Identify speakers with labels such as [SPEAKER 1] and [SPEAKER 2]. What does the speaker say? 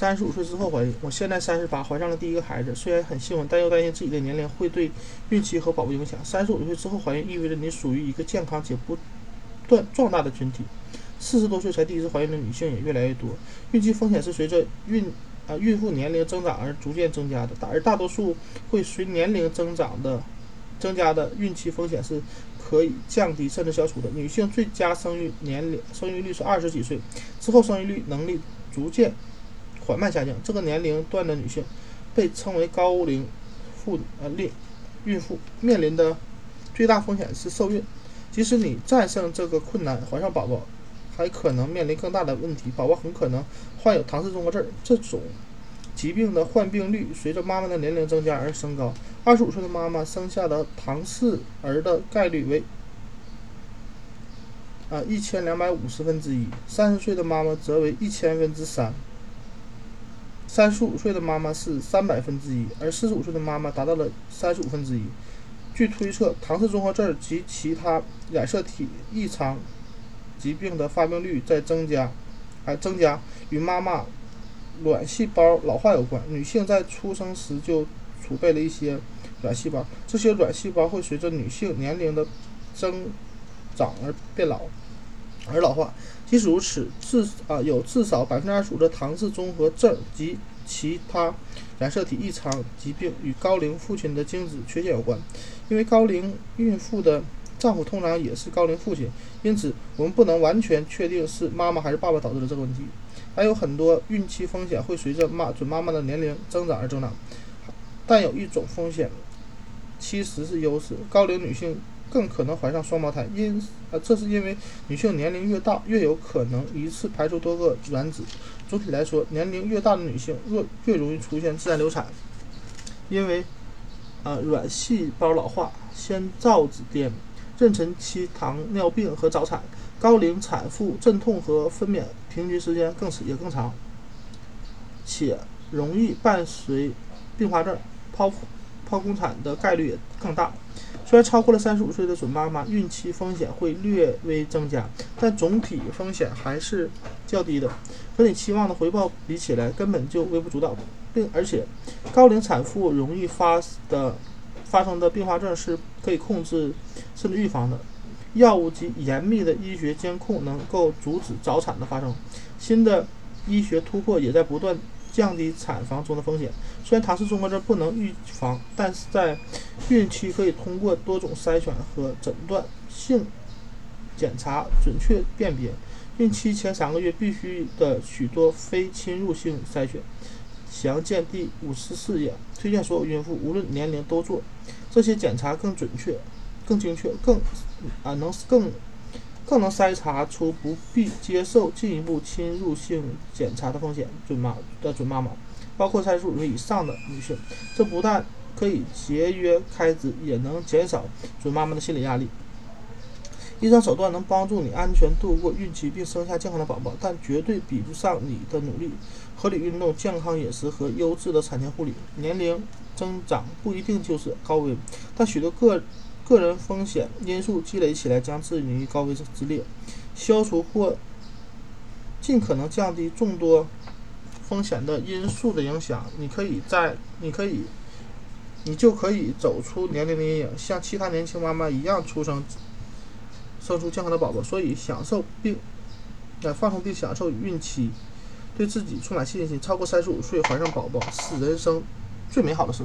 [SPEAKER 1] 三十五岁之后怀孕。我现在三十八，怀上了第一个孩子，虽然很兴奋，但又担心自己的年龄会对孕期和宝宝影响。三十五岁之后怀孕意味着你属于一个健康且不断壮大的群体。四十多岁才第一次怀孕的女性也越来越多。孕期风险是随着孕啊孕妇年龄增长而逐渐增加的，大而大多数会随年龄增长的增加的孕期风险是可以降低甚至消除的。女性最佳生育年龄生育率是二十几岁之后，生育率能力逐渐缓慢下降。这个年龄段的女性被称为高龄妇呃孕孕妇，面临的最大风险是受孕。即使你战胜这个困难，怀上宝宝。还可能面临更大的问题，宝宝很可能患有唐氏综合症。这种疾病的患病率随着妈妈的年龄增加而升高。二十五岁的妈妈生下的唐氏儿的概率为啊一千两百五十分之一，三十岁的妈妈则为一千分之三，三十五岁的妈妈是三百分之一，而四十五岁的妈妈达到了三十五分之一。据推测，唐氏综合症及其他染色体异常。疾病的发病率在增加，还增加与妈妈卵细胞老化有关。女性在出生时就储备了一些卵细胞，这些卵细胞会随着女性年龄的增长而变老，而老化。即使如此，至啊有至少百分之二十五的唐氏综合症及其他染色体异常疾病与高龄父亲的精子缺陷有关，因为高龄孕妇的。丈夫通常也是高龄父亲，因此我们不能完全确定是妈妈还是爸爸导致的这个问题。还有很多孕期风险会随着妈准妈妈的年龄增长而增长，但有一种风险其实是优势：高龄女性更可能怀上双胞胎，因啊这是因为女性年龄越大，越有可能一次排出多个卵子。总体来说，年龄越大的女性越越容易出现自然流产，因为啊卵细胞老化、先兆子癫。妊娠期糖尿病和早产，高龄产妇阵痛和分娩平均时间更是也更长，且容易伴随并发症，剖腹剖宫产的概率也更大。虽然超过了三十五岁的准妈妈，孕期风险会略微增加，但总体风险还是较低的，和你期望的回报比起来，根本就微不足道。并而且，高龄产妇容易发的。发生的并发症是可以控制甚至预防的，药物及严密的医学监控能够阻止早产的发生。新的医学突破也在不断降低产房中的风险。虽然唐氏综合症不能预防，但是在孕期可以通过多种筛选和诊断性检查准确辨别。孕期前三个月必须的许多非侵入性筛选。详见第五十四页。推荐所有孕妇，无论年龄都做这些检查，更准确、更精确、更啊能更更能筛查出不必接受进一步侵入性检查的风险。准妈的准妈妈，包括三十五岁以上的女性，这不但可以节约开支，也能减少准妈妈的心理压力。医生手段能帮助你安全度过孕期并生下健康的宝宝，但绝对比不上你的努力、合理运动、健康饮食和优质的产前护理。年龄增长不一定就是高危，但许多个个人风险因素积累起来将置于高危之列。消除或尽可能降低众多风险的因素的影响，你可以在你可以你就可以走出年龄的阴影，像其他年轻妈妈一样出生。生出健康的宝宝，所以享受并呃放松并享受孕期，对自己充满信心。超过三十五岁怀上宝宝是人生最美好的事。